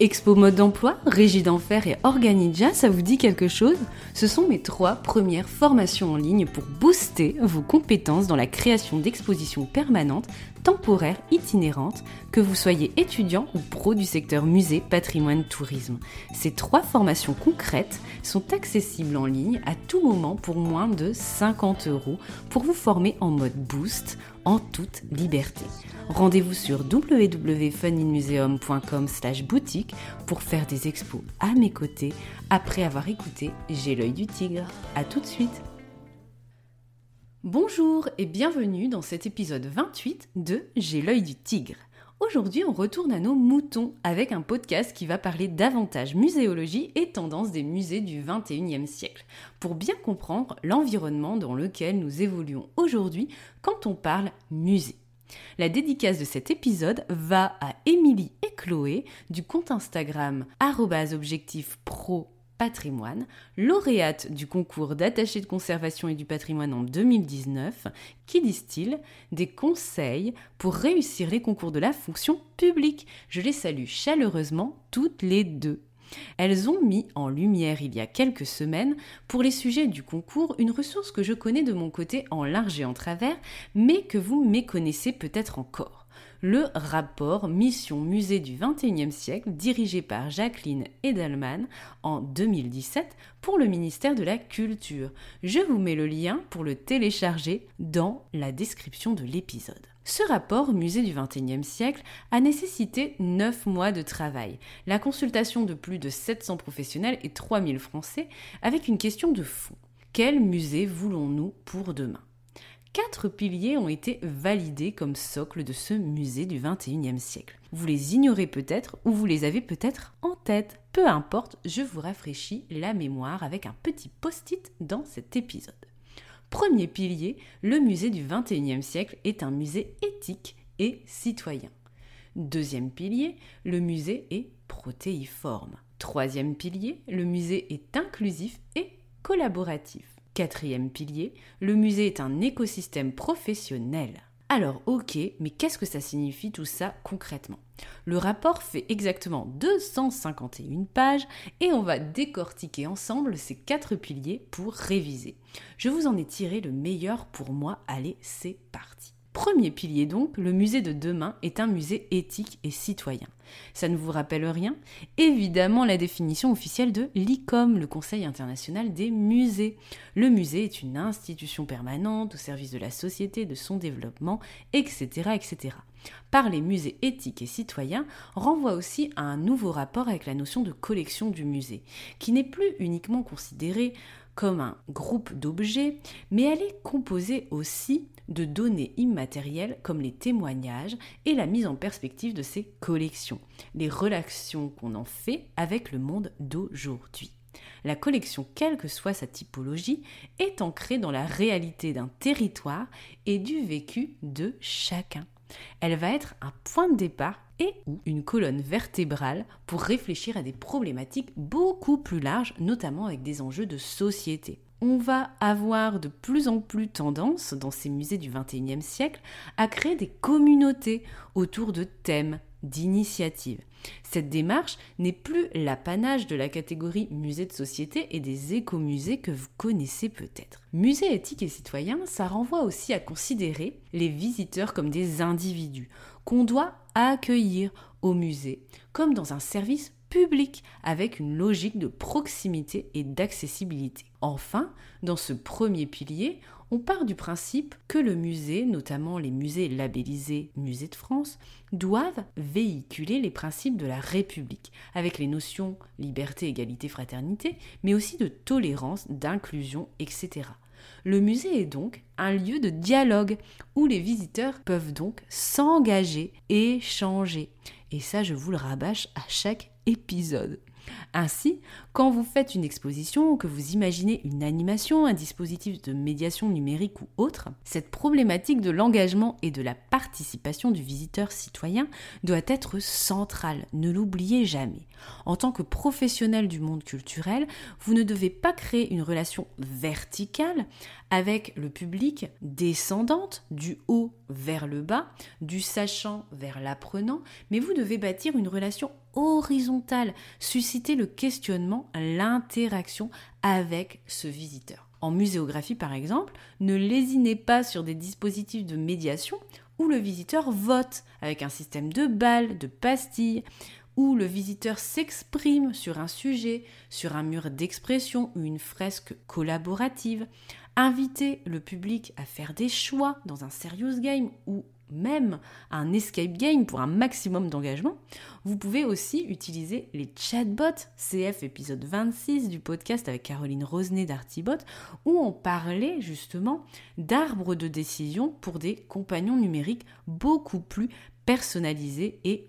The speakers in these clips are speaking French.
Expo mode d'emploi, Régie d'enfer et Organidia, ça vous dit quelque chose? Ce sont mes trois premières formations en ligne pour booster vos compétences dans la création d'expositions permanentes, temporaires, itinérantes, que vous soyez étudiant ou pro du secteur musée, patrimoine, tourisme. Ces trois formations concrètes sont accessibles en ligne à tout moment pour moins de 50 euros pour vous former en mode boost en toute liberté. Rendez-vous sur www.funinmuseum.com slash boutique pour faire des expos à mes côtés après avoir écouté J'ai l'œil du tigre. A tout de suite Bonjour et bienvenue dans cet épisode 28 de J'ai l'œil du tigre. Aujourd'hui, on retourne à nos moutons avec un podcast qui va parler davantage muséologie et tendance des musées du 21e siècle, pour bien comprendre l'environnement dans lequel nous évoluons aujourd'hui quand on parle musée. La dédicace de cet épisode va à Émilie et Chloé du compte Instagram objectifpro patrimoine, lauréate du concours d'attaché de conservation et du patrimoine en 2019, qui disent-ils des conseils pour réussir les concours de la fonction publique. Je les salue chaleureusement toutes les deux. Elles ont mis en lumière il y a quelques semaines, pour les sujets du concours, une ressource que je connais de mon côté en large et en travers, mais que vous méconnaissez peut-être encore le rapport Mission Musée du XXIe siècle dirigé par Jacqueline Edelman en 2017 pour le ministère de la Culture. Je vous mets le lien pour le télécharger dans la description de l'épisode. Ce rapport Musée du XXIe siècle a nécessité 9 mois de travail, la consultation de plus de 700 professionnels et 3000 Français avec une question de fond. Quel musée voulons-nous pour demain? Quatre piliers ont été validés comme socle de ce musée du XXIe siècle. Vous les ignorez peut-être ou vous les avez peut-être en tête. Peu importe, je vous rafraîchis la mémoire avec un petit post-it dans cet épisode. Premier pilier, le musée du XXIe siècle est un musée éthique et citoyen. Deuxième pilier, le musée est protéiforme. Troisième pilier, le musée est inclusif et collaboratif. Quatrième pilier, le musée est un écosystème professionnel. Alors ok, mais qu'est-ce que ça signifie tout ça concrètement? Le rapport fait exactement 251 pages et on va décortiquer ensemble ces quatre piliers pour réviser. Je vous en ai tiré le meilleur pour moi, allez, c'est parti. Premier pilier donc, le musée de demain est un musée éthique et citoyen. Ça ne vous rappelle rien? Évidemment la définition officielle de l'ICOM, le Conseil international des musées. Le musée est une institution permanente au service de la société, de son développement, etc. etc. Parler musée éthique et citoyen renvoie aussi à un nouveau rapport avec la notion de collection du musée, qui n'est plus uniquement considérée comme un groupe d'objets, mais elle est composée aussi de données immatérielles comme les témoignages et la mise en perspective de ces collections, les relations qu'on en fait avec le monde d'aujourd'hui. La collection, quelle que soit sa typologie, est ancrée dans la réalité d'un territoire et du vécu de chacun. Elle va être un point de départ et ou une colonne vertébrale pour réfléchir à des problématiques beaucoup plus larges, notamment avec des enjeux de société on va avoir de plus en plus tendance dans ces musées du XXIe siècle à créer des communautés autour de thèmes, d'initiatives. Cette démarche n'est plus l'apanage de la catégorie musée de société et des écomusées que vous connaissez peut-être. Musée éthique et citoyen, ça renvoie aussi à considérer les visiteurs comme des individus qu'on doit accueillir au musée, comme dans un service public avec une logique de proximité et d'accessibilité. Enfin, dans ce premier pilier, on part du principe que le musée, notamment les musées labellisés Musée de France, doivent véhiculer les principes de la République, avec les notions liberté, égalité, fraternité, mais aussi de tolérance, d'inclusion, etc. Le musée est donc un lieu de dialogue où les visiteurs peuvent donc s'engager, échanger. Et ça, je vous le rabâche à chaque Ainsi, quand vous faites une exposition ou que vous imaginez une animation, un dispositif de médiation numérique ou autre, cette problématique de l'engagement et de la participation du visiteur citoyen doit être centrale, ne l'oubliez jamais. En tant que professionnel du monde culturel, vous ne devez pas créer une relation verticale avec le public descendante du haut vers le bas, du sachant vers l'apprenant, mais vous devez bâtir une relation horizontale, susciter le questionnement, l'interaction avec ce visiteur. En muséographie par exemple, ne lésinez pas sur des dispositifs de médiation où le visiteur vote avec un système de balles, de pastilles, où le visiteur s'exprime sur un sujet, sur un mur d'expression ou une fresque collaborative, inviter le public à faire des choix dans un serious game ou même un escape game pour un maximum d'engagement, vous pouvez aussi utiliser les chatbots, CF épisode 26 du podcast avec Caroline Rosenet d'Artibot, où on parlait justement d'arbres de décision pour des compagnons numériques beaucoup plus personnalisés et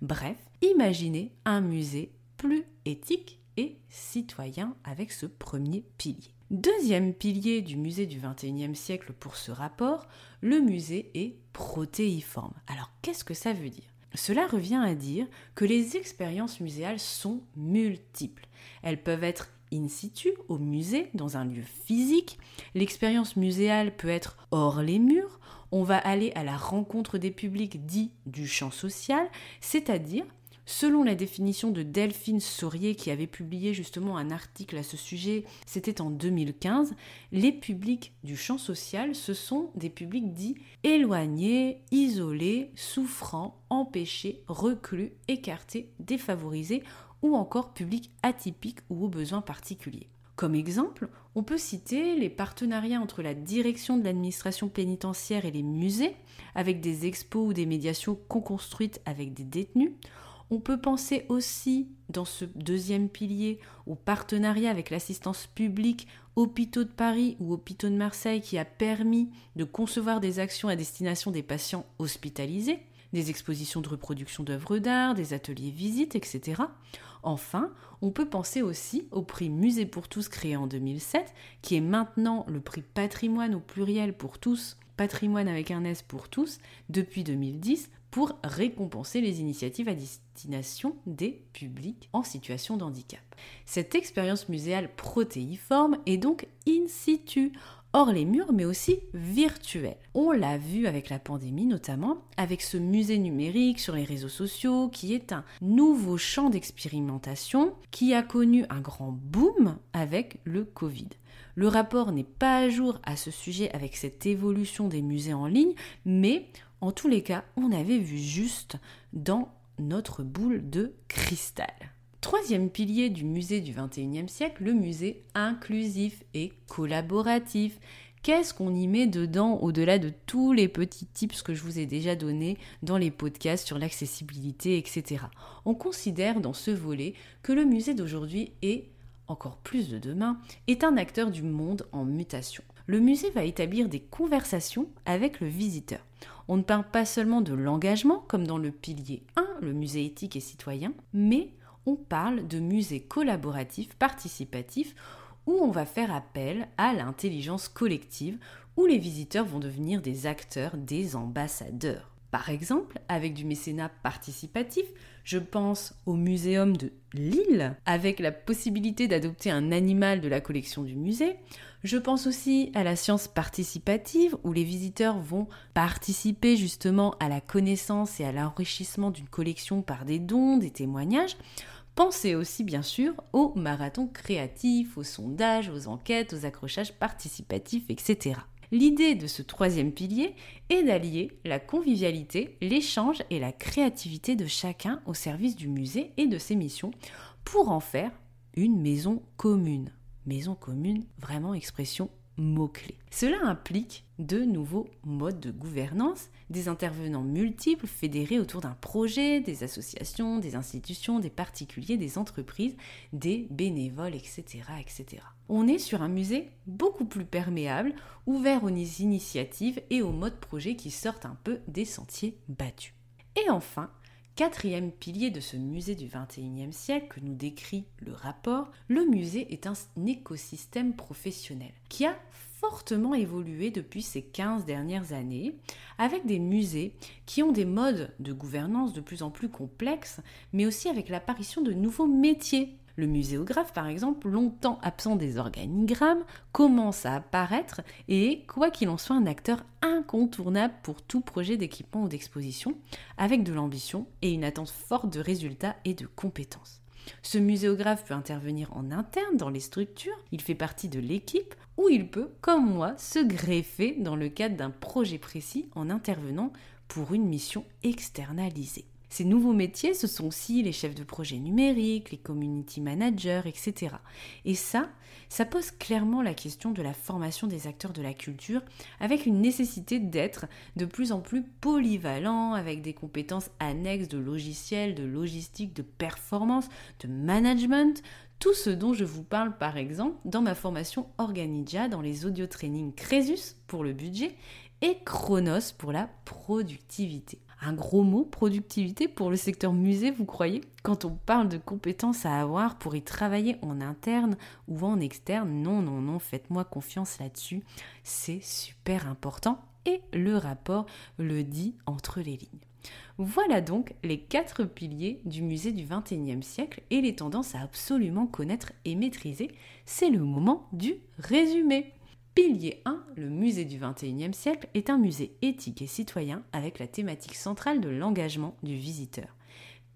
Bref, imaginez un musée plus éthique et citoyen avec ce premier pilier. Deuxième pilier du musée du XXIe siècle pour ce rapport, le musée est protéiforme. Alors qu'est-ce que ça veut dire? Cela revient à dire que les expériences muséales sont multiples. Elles peuvent être in situ au musée, dans un lieu physique. L'expérience muséale peut être hors les murs. On va aller à la rencontre des publics dits du champ social, c'est-à-dire Selon la définition de Delphine Saurier, qui avait publié justement un article à ce sujet, c'était en 2015, les publics du champ social, ce sont des publics dits éloignés, isolés, souffrants, empêchés, reclus, écartés, défavorisés ou encore publics atypiques ou aux besoins particuliers. Comme exemple, on peut citer les partenariats entre la direction de l'administration pénitentiaire et les musées, avec des expos ou des médiations co-construites avec des détenus. On peut penser aussi, dans ce deuxième pilier, au partenariat avec l'assistance publique Hôpitaux de Paris ou Hôpitaux de Marseille qui a permis de concevoir des actions à destination des patients hospitalisés, des expositions de reproduction d'œuvres d'art, des ateliers visites, etc. Enfin, on peut penser aussi au prix Musée pour tous créé en 2007, qui est maintenant le prix patrimoine au pluriel pour tous, patrimoine avec un S pour tous, depuis 2010, pour récompenser les initiatives à destination des publics en situation de handicap. Cette expérience muséale protéiforme est donc in situ, hors les murs, mais aussi virtuelle. On l'a vu avec la pandémie notamment, avec ce musée numérique sur les réseaux sociaux, qui est un nouveau champ d'expérimentation qui a connu un grand boom avec le Covid. Le rapport n'est pas à jour à ce sujet avec cette évolution des musées en ligne, mais en tous les cas, on avait vu juste dans notre boule de cristal. Troisième pilier du musée du XXIe siècle, le musée inclusif et collaboratif. Qu'est-ce qu'on y met dedans au-delà de tous les petits tips que je vous ai déjà donnés dans les podcasts sur l'accessibilité, etc. On considère dans ce volet que le musée d'aujourd'hui est, encore plus de demain, est un acteur du monde en mutation. Le musée va établir des conversations avec le visiteur. On ne parle pas seulement de l'engagement, comme dans le pilier 1, le musée éthique et citoyen, mais on parle de musée collaboratif, participatif, où on va faire appel à l'intelligence collective, où les visiteurs vont devenir des acteurs, des ambassadeurs. Par exemple, avec du mécénat participatif, je pense au Muséum de Lille, avec la possibilité d'adopter un animal de la collection du musée. Je pense aussi à la science participative, où les visiteurs vont participer justement à la connaissance et à l'enrichissement d'une collection par des dons, des témoignages. Pensez aussi bien sûr aux marathons créatifs, aux sondages, aux enquêtes, aux accrochages participatifs, etc. L'idée de ce troisième pilier est d'allier la convivialité, l'échange et la créativité de chacun au service du musée et de ses missions pour en faire une maison commune. Maison commune, vraiment expression mots-clés. Cela implique de nouveaux modes de gouvernance, des intervenants multiples fédérés autour d'un projet, des associations, des institutions, des particuliers, des entreprises, des bénévoles, etc. etc. On est sur un musée beaucoup plus perméable, ouvert aux initiatives et aux modes projets qui sortent un peu des sentiers battus. Et enfin, Quatrième pilier de ce musée du XXIe siècle que nous décrit le rapport, le musée est un écosystème professionnel qui a fortement évolué depuis ces 15 dernières années, avec des musées qui ont des modes de gouvernance de plus en plus complexes, mais aussi avec l'apparition de nouveaux métiers le muséographe, par exemple, longtemps absent des organigrammes, commence à apparaître et est, quoi qu'il en soit, un acteur incontournable pour tout projet d'équipement ou d'exposition, avec de l'ambition et une attente forte de résultats et de compétences. Ce muséographe peut intervenir en interne dans les structures, il fait partie de l'équipe, ou il peut, comme moi, se greffer dans le cadre d'un projet précis en intervenant pour une mission externalisée. Ces nouveaux métiers, ce sont aussi les chefs de projet numériques, les community managers, etc. Et ça, ça pose clairement la question de la formation des acteurs de la culture, avec une nécessité d'être de plus en plus polyvalent, avec des compétences annexes de logiciels, de logistique, de performance, de management, tout ce dont je vous parle par exemple dans ma formation Organidia dans les audio training Crésus pour le budget et Chronos pour la productivité un gros mot, productivité, pour le secteur musée, vous croyez? Quand on parle de compétences à avoir pour y travailler en interne ou en externe, non, non, non, faites-moi confiance là-dessus, c'est super important et le rapport le dit entre les lignes. Voilà donc les quatre piliers du musée du XXIe siècle et les tendances à absolument connaître et maîtriser. C'est le moment du résumé. Pilier 1, le musée du XXIe siècle, est un musée éthique et citoyen avec la thématique centrale de l'engagement du visiteur.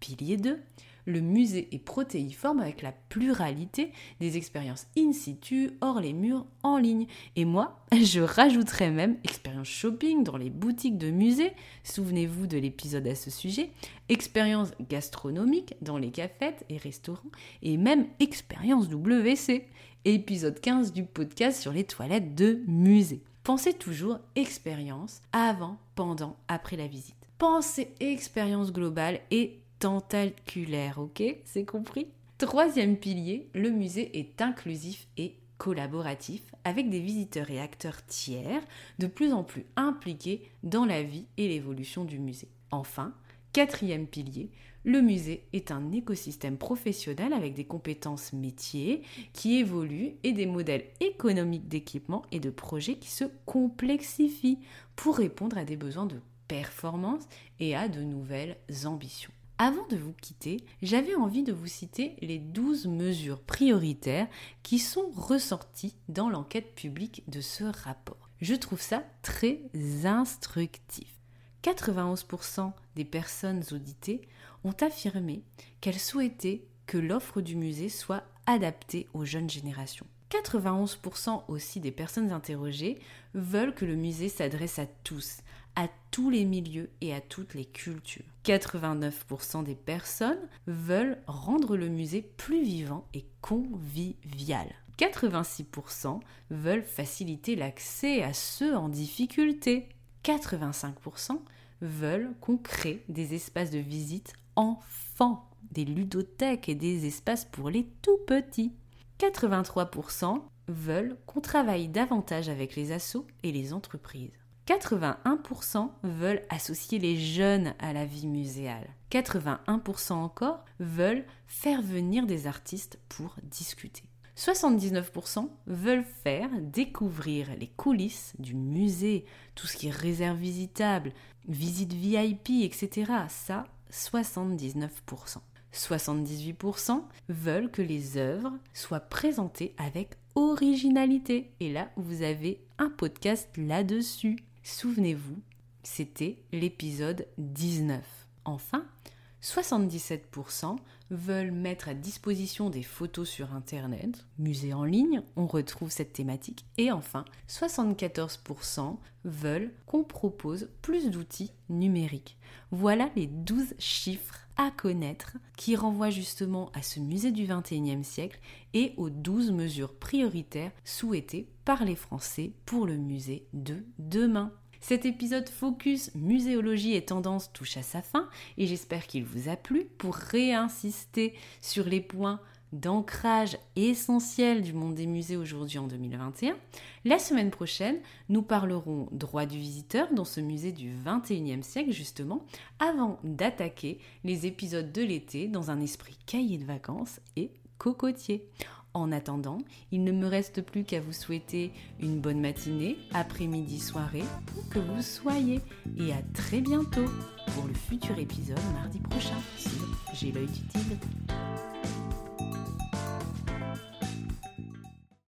Pilier 2, le musée est protéiforme avec la pluralité des expériences in situ, hors les murs, en ligne. Et moi, je rajouterais même expérience shopping dans les boutiques de musées, souvenez-vous de l'épisode à ce sujet, expérience gastronomique dans les cafettes et restaurants, et même expérience WC épisode 15 du podcast sur les toilettes de musée. Pensez toujours expérience avant, pendant, après la visite. Pensez expérience globale et tentaculaire, ok? C'est compris? Troisième pilier, le musée est inclusif et collaboratif avec des visiteurs et acteurs tiers de plus en plus impliqués dans la vie et l'évolution du musée. Enfin, quatrième pilier, le musée est un écosystème professionnel avec des compétences métiers qui évoluent et des modèles économiques d'équipement et de projets qui se complexifient pour répondre à des besoins de performance et à de nouvelles ambitions. Avant de vous quitter, j'avais envie de vous citer les 12 mesures prioritaires qui sont ressorties dans l'enquête publique de ce rapport. Je trouve ça très instructif. 91% des personnes auditées ont affirmé qu'elles souhaitaient que l'offre du musée soit adaptée aux jeunes générations. 91% aussi des personnes interrogées veulent que le musée s'adresse à tous, à tous les milieux et à toutes les cultures. 89% des personnes veulent rendre le musée plus vivant et convivial. 86% veulent faciliter l'accès à ceux en difficulté. 85% veulent qu'on crée des espaces de visite enfants, des ludothèques et des espaces pour les tout petits. 83% veulent qu'on travaille davantage avec les assos et les entreprises. 81% veulent associer les jeunes à la vie muséale. 81% encore veulent faire venir des artistes pour discuter. 79% veulent faire découvrir les coulisses du musée, tout ce qui est réserve visitable, visite VIP, etc. Ça, 79%. 78% veulent que les œuvres soient présentées avec originalité. Et là, vous avez un podcast là-dessus. Souvenez-vous, c'était l'épisode 19. Enfin, 77% veulent mettre à disposition des photos sur Internet, musée en ligne, on retrouve cette thématique. Et enfin, 74% veulent qu'on propose plus d'outils numériques. Voilà les 12 chiffres à connaître qui renvoie justement à ce musée du 21e siècle et aux 12 mesures prioritaires souhaitées par les Français pour le musée de demain. Cet épisode focus muséologie et tendance touche à sa fin et j'espère qu'il vous a plu pour réinsister sur les points d'ancrage essentiel du monde des musées aujourd'hui en 2021. La semaine prochaine, nous parlerons droit du visiteur dans ce musée du 21e siècle justement, avant d'attaquer les épisodes de l'été dans un esprit cahier de vacances et cocotier. En attendant, il ne me reste plus qu'à vous souhaiter une bonne matinée, après-midi, soirée, où que vous soyez. Et à très bientôt pour le futur épisode mardi prochain sur J'ai l'œil du.